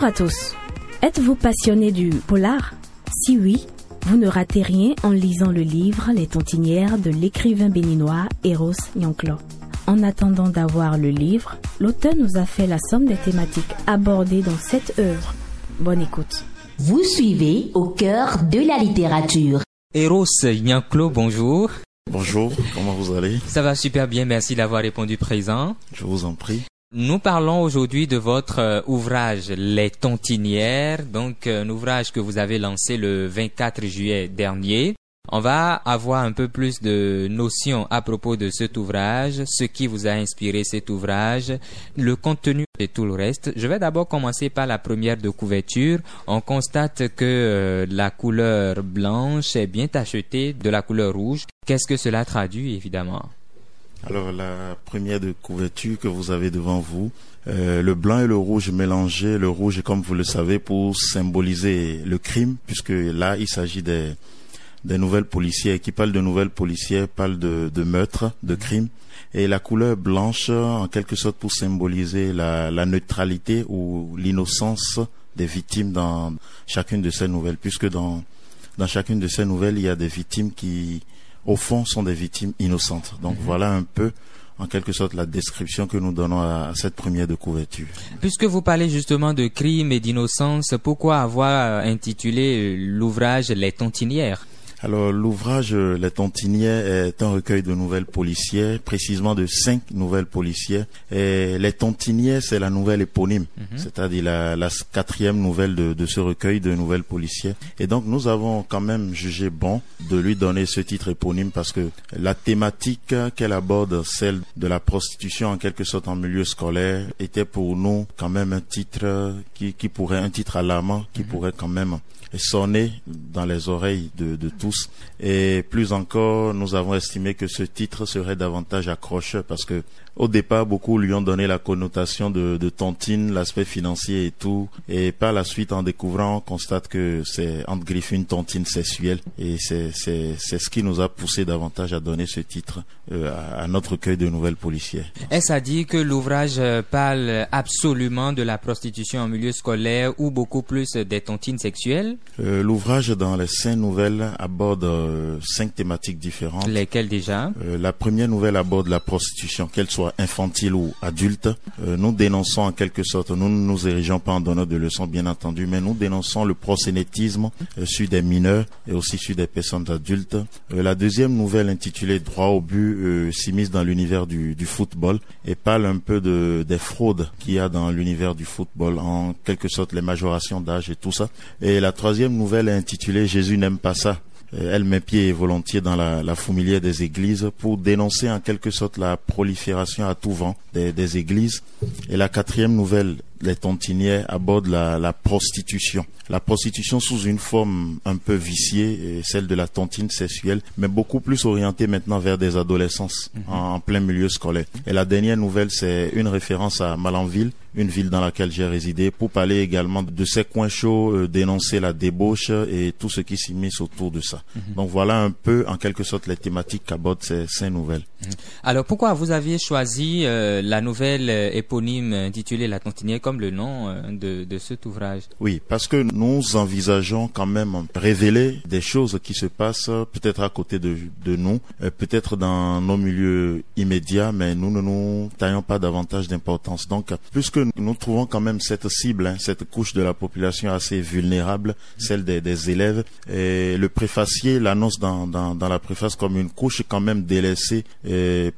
Bonjour à tous. Êtes-vous passionné du polar? Si oui, vous ne ratez rien en lisant le livre Les tontinières de l'écrivain béninois Eros Nyanklo. En attendant d'avoir le livre, l'auteur nous a fait la somme des thématiques abordées dans cette œuvre. Bonne écoute. Vous suivez au cœur de la littérature. Eros Nyanklo, bonjour. Bonjour, comment vous allez? Ça va super bien, merci d'avoir répondu présent. Je vous en prie. Nous parlons aujourd'hui de votre euh, ouvrage Les Tontinières, donc euh, un ouvrage que vous avez lancé le 24 juillet dernier. On va avoir un peu plus de notions à propos de cet ouvrage, ce qui vous a inspiré cet ouvrage, le contenu et tout le reste. Je vais d'abord commencer par la première de couverture. On constate que euh, la couleur blanche est bien tachetée de la couleur rouge. Qu'est-ce que cela traduit évidemment? Alors la première de couverture que vous avez devant vous, euh, le blanc et le rouge mélangés, le rouge comme vous le savez pour symboliser le crime, puisque là il s'agit des, des nouvelles policières. Qui parlent de nouvelles policières, parlent de, de meurtres, de crimes, et la couleur blanche en quelque sorte pour symboliser la, la neutralité ou l'innocence des victimes dans chacune de ces nouvelles, puisque dans dans chacune de ces nouvelles il y a des victimes qui au fond, sont des victimes innocentes. Donc mhm. voilà un peu en quelque sorte la description que nous donnons à, cette première de couverture. Puisque vous parlez justement de crime et d'innocence, pourquoi avoir intitulé l'ouvrage Les tontinières alors l'ouvrage Les Tontinières est un recueil de nouvelles policières, précisément de cinq nouvelles policières. Et Les Tontinières, c'est la nouvelle éponyme, mhm. c'est-à-dire la, quatrième nouvelle de, de, ce recueil de nouvelles policières. Et donc nous avons quand même jugé bon de lui donner ce titre éponyme parce que la thématique qu'elle aborde, celle de la prostitution en quelque sorte en milieu scolaire, était pour nous quand même un titre qui, qui pourrait, un titre alarmant, qui mhm. pourrait quand même sonner dans les oreilles de, de tous. Et plus encore, nous avons estimé que ce titre serait davantage accrocheur parce que au départ, beaucoup lui ont donné la connotation de, de tontine, l'aspect financier et tout. Et par la suite, en découvrant, on constate que c'est entre griffes une tontine sexuelle. Et c'est, ce qui nous a poussé davantage à donner ce titre euh, à, notre recueil de nouvelles policières. Est-ce à dire que l'ouvrage euh, parle absolument de la prostitution en milieu scolaire ou beaucoup plus des tontines sexuelles? Euh, L'ouvrage dans les cinq nouvelles aborde cinq thématiques différentes. Lesquelles déjà? La première nouvelle aborde la prostitution, qu'elle soit infantile ou adulte. Euh, nous dénonçons en quelque sorte, nous ne nous érigeons pas en donneur de leçons bien entendu, mais nous dénonçons le prosénétisme euh, sur des mineurs et aussi sur des personnes adultes. Euh, la deuxième nouvelle intitulée Droit au but s'immisce dans l'univers du, football et parle un peu de, des fraudes qu'il y a dans l'univers du football, en quelque sorte les majorations d'âge et tout ça. Et la troisième nouvelle est intitulée Jésus n'aime pas ça elle met pied volontiers dans la, la, des églises pour dénoncer en quelque sorte la prolifération à tout vent des, des églises. Et la quatrième nouvelle les tontinières abordent la, la, prostitution. La prostitution sous une forme un peu viciée, celle de la tontine sexuelle, mais beaucoup plus orientée maintenant vers des adolescences mhm. en, plein milieu scolaire. Et la dernière nouvelle, c'est une référence à Malanville, une ville dans laquelle j'ai résidé, pour parler également de ces coins chauds, euh, dénoncer la débauche et tout ce qui s'immisce autour de ça. Mhm. Donc voilà un peu, en quelque sorte, les thématiques qu'abordent ces, ces nouvelles. Mhm. Alors pourquoi vous aviez choisi euh, la nouvelle euh, éponyme intitulée La tontinière comme le nom euh, de, de cet ouvrage Oui, parce que nous envisageons quand même révéler des choses qui se passent peut-être à côté de, de nous, peut-être dans nos milieux immédiats, mais nous ne nous taillons pas davantage d'importance. Donc, puisque nous trouvons quand même cette cible, hein, cette couche de la population assez vulnérable, celle des, des élèves, et le préfacier l'annonce dans, dans, dans la préface comme une couche quand même délaissée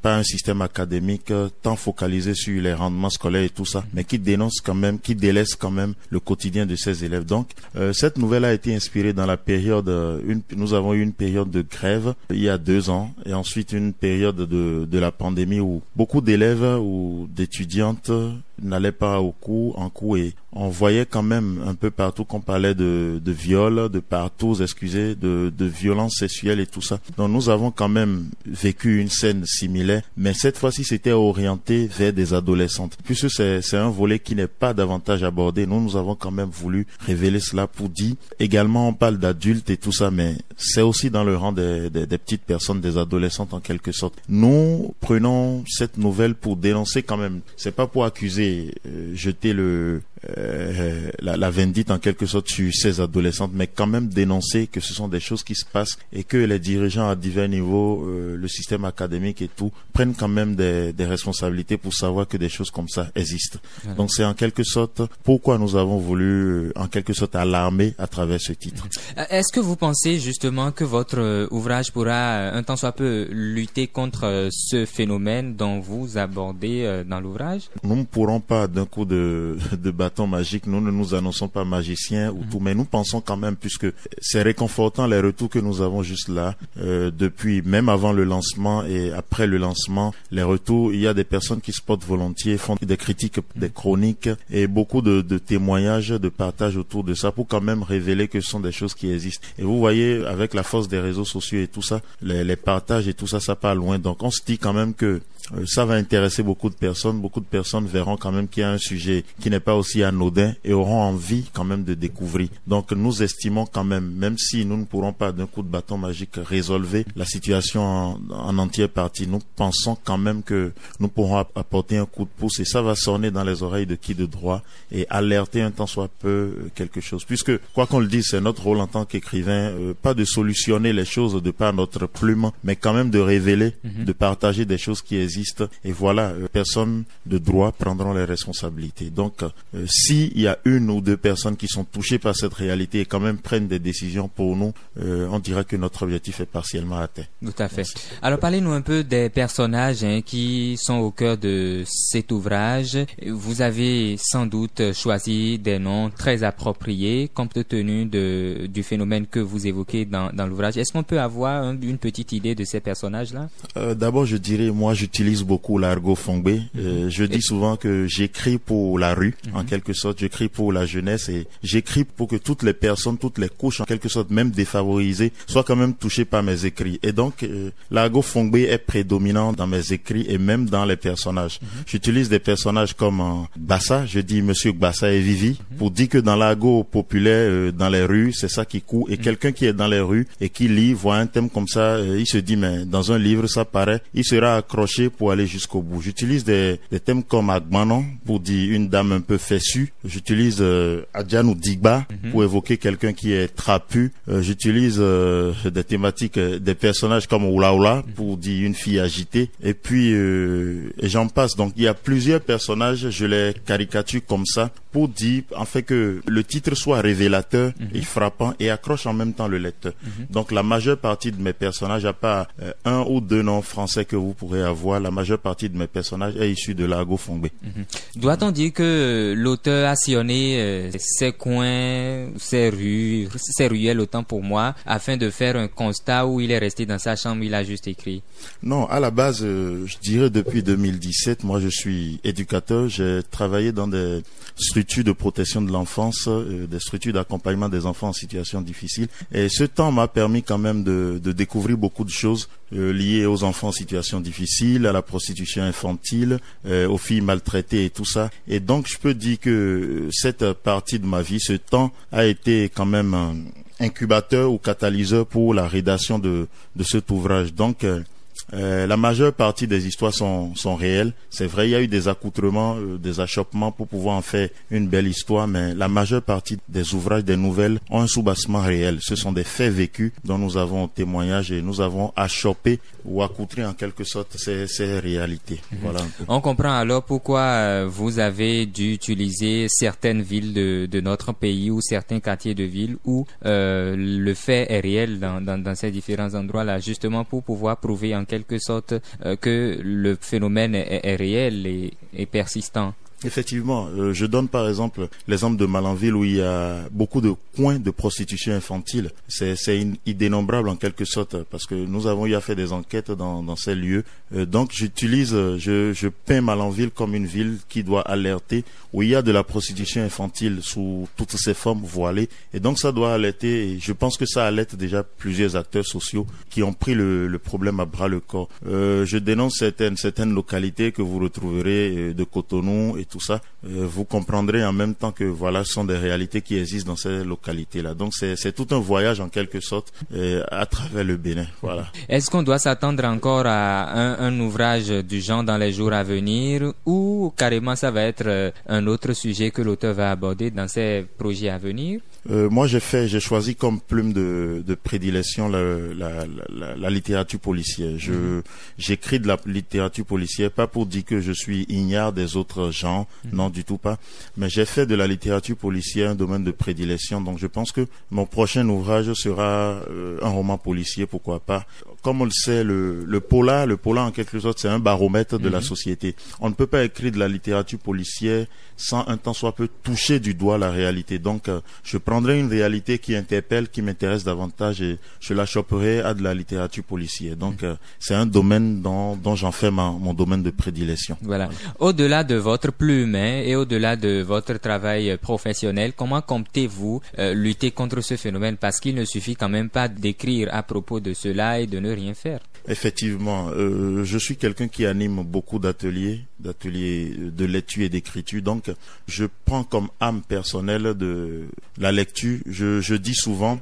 pas un système académique euh, tant focalisé sur les rendements scolaires et tout ça, mais qui dénonce quand même, qui délaisse quand même le quotidien de ses élèves. Donc, euh, cette nouvelle a été inspirée dans la période, euh, une, nous avons eu une période de grève il y a deux ans, et ensuite une période de, de la pandémie où beaucoup d'élèves ou d'étudiantes n'allaient pas au cours, en cours et on voyait quand même un peu partout qu'on parlait de, de viol, de partout, excusez, de, de violence sexuelle et tout ça. Donc nous avons quand même vécu une scène similaire, mais cette fois-ci c'était orienté vers des adolescentes. Puisque c'est, c'est un volet qui n'est pas davantage abordé, nous nous avons quand même voulu révéler cela pour dire. Également on parle d'adultes et tout ça, mais c'est aussi dans le rang des, des, des petites personnes, des adolescentes en quelque sorte. Nous prenons cette nouvelle pour dénoncer quand même. C'est pas pour accuser, euh, jeter le euh, la, la vindite en quelque sorte sur ces adolescentes, mais quand même dénoncer que ce sont des choses qui se passent et que les dirigeants à divers niveaux, euh, le système académique et tout, prennent quand même des, des responsabilités pour savoir que des choses comme ça existent. Voilà. Donc c'est en quelque sorte pourquoi nous avons voulu euh, en quelque sorte alarmer à travers ce titre. Est-ce que vous pensez justement que votre ouvrage pourra un temps soit peu lutter contre ce phénomène dont vous abordez dans l'ouvrage? Nous ne pourrons pas d'un coup de, de bâton magique, nous ne nous annonçons pas magiciens ou tout, mais nous pensons quand même, puisque c'est réconfortant les retours que nous avons juste là, euh, depuis, même avant le lancement et après le lancement, les retours, il y a des personnes qui se portent volontiers, font des critiques, des chroniques et beaucoup de, de témoignages, de partage autour de ça pour quand même révéler que ce sont des choses qui existent. Et vous voyez, avec la force des réseaux sociaux et tout ça, les, les partages et tout ça, ça part loin. Donc on se dit quand même que ça va intéresser beaucoup de personnes. Beaucoup de personnes verront quand même qu'il y a un sujet qui n'est pas aussi anodin et auront envie quand même de découvrir. Donc nous estimons quand même, même si nous ne pourrons pas d'un coup de bâton magique résolver la situation en, en entière partie, nous pensons quand même que nous pourrons app- apporter un coup de pouce et ça va sonner dans les oreilles de qui de droit et alerter un temps soit peu euh, quelque chose. Puisque, quoi qu'on le dise, c'est notre rôle en tant qu'écrivain, euh, pas de solutionner les choses de par notre plume, mais quand même de révéler, de partager des choses qui existent. Et voilà, euh, personnes de droit prendront les responsabilités. Donc, euh, s'il y a une ou deux personnes qui sont touchées par cette réalité et quand même prennent des décisions pour nous, euh, on dira que notre objectif est partiellement atteint. Tout à fait. Alors parlez-nous un peu des personnages hein, qui sont au cœur de cet ouvrage. Vous avez sans doute choisi des noms très appropriés compte tenu de, du phénomène que vous évoquez dans, dans l'ouvrage. Est-ce qu'on peut avoir une petite idée de ces personnages-là? Euh, D'abord, je dirais, moi, j'utilise beaucoup l'argot fongbé. Euh, je dis souvent que j'écris pour la rue, en quelque sorte. J'écris pour la jeunesse et j'écris pour que toutes les personnes, toutes les couches, en quelque sorte, même défavorisées, soient quand même touchées par mes écrits. Et donc, euh, l'argot fongbé est prédominant dans mes écrits et même dans les personnages. J'utilise des personnages comme euh, Bassa. Je dis Monsieur Bassa et Vivi pour dire que dans l'argot populaire, euh, dans les rues, c'est ça qui court. Et quelqu'un qui est dans les rues et qui lit, voit un thème comme ça, euh, il se dit, mais dans un livre, ça paraît, il sera accroché pour aller jusqu'au bout. J'utilise des, des thèmes comme Agmanon pour dire une dame un peu fessue. J'utilise euh, Adjanou Digba pour évoquer quelqu'un qui est trapu. Euh, J'utilise euh, des thématiques, euh, des personnages comme Oula Oula pour dire une fille agitée. Et puis, euh, j'en passe. Donc, il y a plusieurs personnages, je les caricature comme ça pour dire, en fait, que le titre soit révélateur et frappant et accroche en même temps le lecteur. Donc, la majeure partie de mes personnages, à part euh, un ou deux noms français que vous pourrez avoir, la majeure partie de mes personnages est issue de l'argot fongbé. Doit-on dire que l'auteur a sillonné euh, ces coins, ces rues, ces ruelles autant pour moi, afin de faire un constat où il est resté dans sa chambre, il a juste écrit? Non, à la base, euh, je dirais depuis 2017, moi je suis éducateur, j'ai travaillé dans des structures de protection de l'enfance, euh, des structures d'accompagnement des enfants en situation difficile. Et ce temps m'a permis quand même de, de découvrir beaucoup de choses euh, liées aux enfants en situation difficile, à la prostitution infantile, euh, aux filles maltraitées et tout ça. Et donc je peux dire que cette partie de ma vie, ce temps a été quand même un incubateur ou catalyseur pour la rédaction de, de cet ouvrage. Donc euh, euh, la majeure partie des histoires sont, sont réelles. C'est vrai, il y a eu des accoutrements, euh, des achoppements pour pouvoir en faire une belle histoire, mais la majeure partie des ouvrages, des nouvelles ont un soubassement réel. Ce sont des faits vécus dont nous avons témoignage et nous avons achoppé ou accoutré en quelque sorte ces, ces réalités. Voilà un peu. On comprend alors pourquoi euh, vous avez dû utiliser certaines villes de, de notre pays ou certains quartiers de ville où euh, le fait est réel dans, dans, dans ces différents endroits-là, justement pour pouvoir prouver en quelque sorte euh, que le phénomène est, réel et persistant. Effectivement, euh, je donne par exemple l'exemple de Malanville où il y a beaucoup de coins de prostitution infantile. C'est c'est in- indénombrable en quelque sorte parce que nous avons eu à faire des enquêtes dans, dans ces lieux. Euh, donc j'utilise, euh, je, je peins Malanville comme une ville qui doit alerter où il y a de la prostitution infantile sous toutes ses formes voilées. Et donc ça doit alerter. Et je pense que ça alerte déjà plusieurs acteurs sociaux qui ont pris le, le problème à bras le corps. Euh, je dénonce certaines certaines localités que vous retrouverez euh, de Cotonou et tout ça, euh, vous comprendrez en même temps que voilà, ce sont des réalités qui existent dans ces localités-là. Donc c'est tout un voyage en quelque sorte euh, à travers le Bénin. Voilà. Est-ce qu'on doit s'attendre encore à un, un, ouvrage du genre dans les jours à venir ou carrément ça va être euh, un autre sujet que l'auteur va aborder dans ses projets à venir? Euh, moi, j'ai fait, j'ai choisi comme plume de, de prédilection la, la, la, la, littérature policière. Je, mhm. j'écris de la littérature policière pas pour dire que je suis ignare des autres gens, mhm. non du tout pas. Mais j'ai fait de la littérature policière un domaine de prédilection. Donc, je pense que mon prochain ouvrage sera euh, un roman policier, pourquoi pas. Comme on le sait, le, le polar, le polar en quelque sorte, c'est un baromètre de la mhm. société. On ne peut pas écrire de la littérature policière sans un temps soit peu toucher du doigt la réalité. Donc, euh, je prendrai une réalité qui interpelle, qui m'intéresse davantage et je la choperai à de la littérature policière. Donc, euh, c'est un domaine dont, dont j'en fais mon domaine de prédilection. Voilà. Au-delà de votre plume hein, et au-delà de votre travail professionnel, comment comptez-vous euh, lutter contre ce phénomène? Parce qu'il ne suffit quand même pas d'écrire à propos de cela et de ne rien faire. Effectivement, euh, je suis quelqu'un qui anime beaucoup d'ateliers, d'ateliers de lecture et d'écriture. Donc, je prends comme âme personnelle de la lecture. Je, je dis souvent,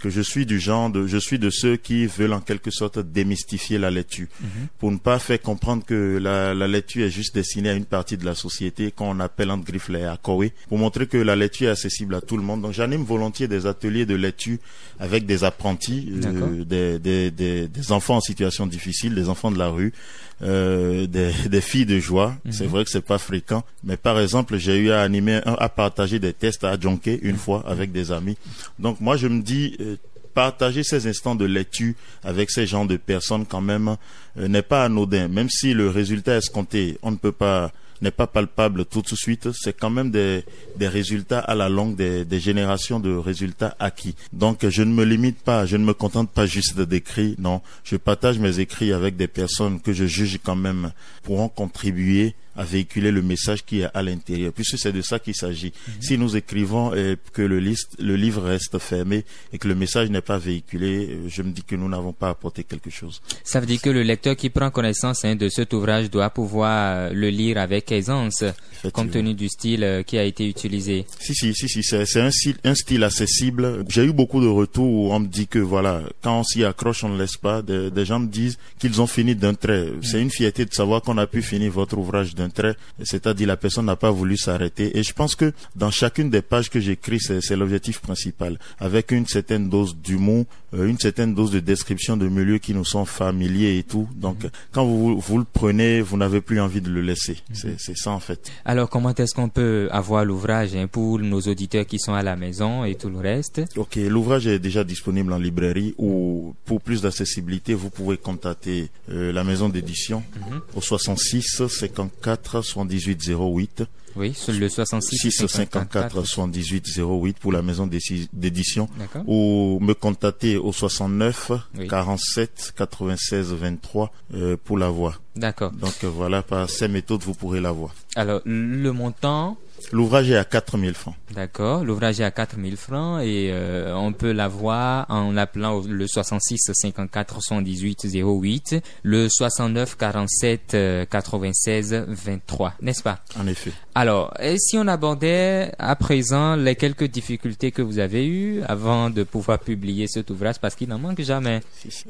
que je suis du genre de, je suis de ceux qui veulent en quelque sorte démystifier la lecture, mhm. pour ne pas faire comprendre que la, la, lecture est juste destinée à une partie de la société qu'on appelle en griffe les Akowé, pour montrer que la lecture est accessible à tout le monde. Donc j'anime volontiers des ateliers de lecture avec des apprentis, euh, des, des, des, des, enfants en situation difficile, des enfants de la rue, euh, des, des, filles de joie. Mhm. C'est vrai que c'est pas fréquent, mais par exemple, j'ai eu à animer, à partager des tests à Jonké une mhm. fois avec des amis. Donc moi, je me dis, euh, partager ces instants de lecture avec ces gens de personnes quand même euh, n'est pas anodin. Même si le résultat escompté, on ne peut pas n'est pas palpable tout de suite, c'est quand même des, des résultats à la longue, des, des, générations de résultats acquis. Donc je ne me limite pas, je ne me contente pas juste de d'écrire, non, je partage mes écrits avec des personnes que je juge quand même pourront contribuer à véhiculer le message qui est à l'intérieur, puisque c'est de ça qu'il s'agit. Mhm. Si nous écrivons et que le, liste, le livre reste fermé et que le message n'est pas véhiculé, euh, je me dis que nous n'avons pas apporté quelque chose. Ça veut dire que le lecteur qui prend connaissance hein, de cet ouvrage doit pouvoir euh, le lire avec aisance, compte tenu du style euh, qui a été utilisé. Si, si, si, si c'est un style, un style accessible. J'ai eu beaucoup de retours où on me dit que voilà, quand on s'y accroche, on ne laisse pas. Des, des gens me disent qu'ils ont fini d'un trait. C'est une fierté de savoir qu'on a pu finir votre ouvrage trait, c'est-à-dire la personne n'a pas voulu s'arrêter. Et je pense que dans chacune des pages que j'écris, c'est l'objectif principal, avec une certaine dose d'humour, une certaine dose de description de milieux qui nous sont familiers et tout. Donc, quand vous, vous le prenez, vous n'avez plus envie de le laisser. Mhm. C'est ça en fait. Alors, comment est-ce qu'on peut avoir l'ouvrage hein, pour nos auditeurs qui sont à la maison et tout le reste? Ok, l'ouvrage est déjà disponible en librairie ou pour plus d'accessibilité, vous pouvez contacter euh, la maison d'édition mhm. au 66 54 54 78 08. Oui, sur le 66 654 78 08 pour la maison d'édition. Ou me contacter au 69 47 96 23 pour la voix. D'accord. Donc euh, voilà, par ces méthodes, vous pourrez la voir. Alors, le montant L'ouvrage est à 4000 francs. D'accord, l'ouvrage est à 4000 francs et euh, on peut l'avoir en appelant le 66 54 78 08, le 69 47 96 23, n'est-ce pas? En effet. Alors, et si on abordait à présent les quelques difficultés que vous avez eues avant de pouvoir publier cet ouvrage, parce qu'il n'en manque jamais?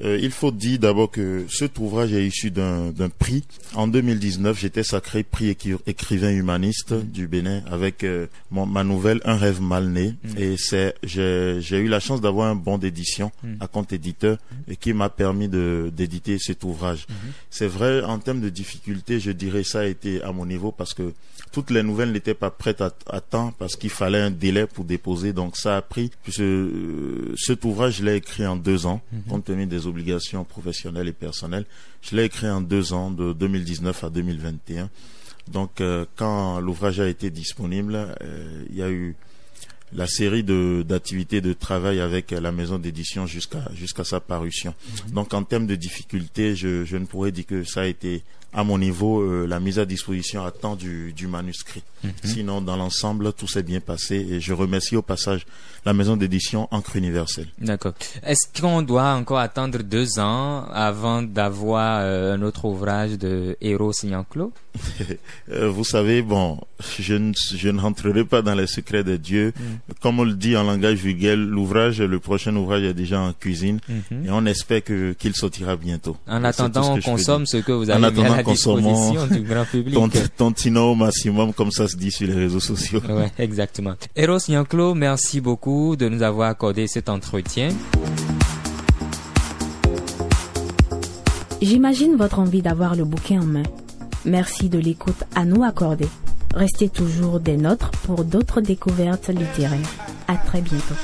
Euh, il faut dire d'abord que cet ouvrage est issu d'un prix. En 2019, j'étais sacré prix écrivain humaniste du Bénin avec euh, ma nouvelle Un rêve mal né. Mm. Et c'est j'ai eu la chance d'avoir un bon d'édition mm. à compte éditeur et qui m'a permis de d'éditer cet ouvrage. Mm-hmm. C'est vrai en termes de difficultés, je dirais ça a été à mon niveau parce que toutes les nouvelles n'étaient pas prêtes à, temps parce qu'il fallait un délai pour déposer. Donc ça a pris puisque euh, cet ouvrage je l'ai écrit en deux ans mm-hmm. compte tenu des obligations professionnelles et personnelles. Je l'ai écrit en deux ans de 2019 à 2021. Donc, euh, quand l'ouvrage a été disponible, euh, il y a eu la série de d'activités de travail avec la maison d'édition jusqu'à jusqu'à sa parution. Mhm. Donc en termes de difficultés, je, je ne pourrais dire que ça a été à mon niveau, euh, la mise à disposition à temps du, du manuscrit. Mhm. Sinon, dans l'ensemble, tout s'est bien passé et je remercie au passage la maison d'édition Encre Universelle. D'accord. Est-ce qu'on doit encore attendre deux ans avant d'avoir euh, un autre ouvrage de Héros Signanclo Euh, vous savez, bon, je ne, je ne rentrerai pas dans les secrets de Dieu. Mm. Comme on le dit en langage vulgaire, l'ouvrage, le prochain ouvrage est déjà en cuisine Mhm. et on espère que qu'il sortira bientôt. En attendant, on consomme ce que vous avez à disposition du grand public. Au maximum, comme ça se dit sur les réseaux sociaux. Ouais, exactement. Eros Yanclo, merci beaucoup de nous avoir accordé cet entretien. J'imagine votre envie d'avoir le bouquet en main. Merci de l'écoute à nous accorder. Restez toujours des nôtres pour d'autres découvertes littéraires. À très bientôt.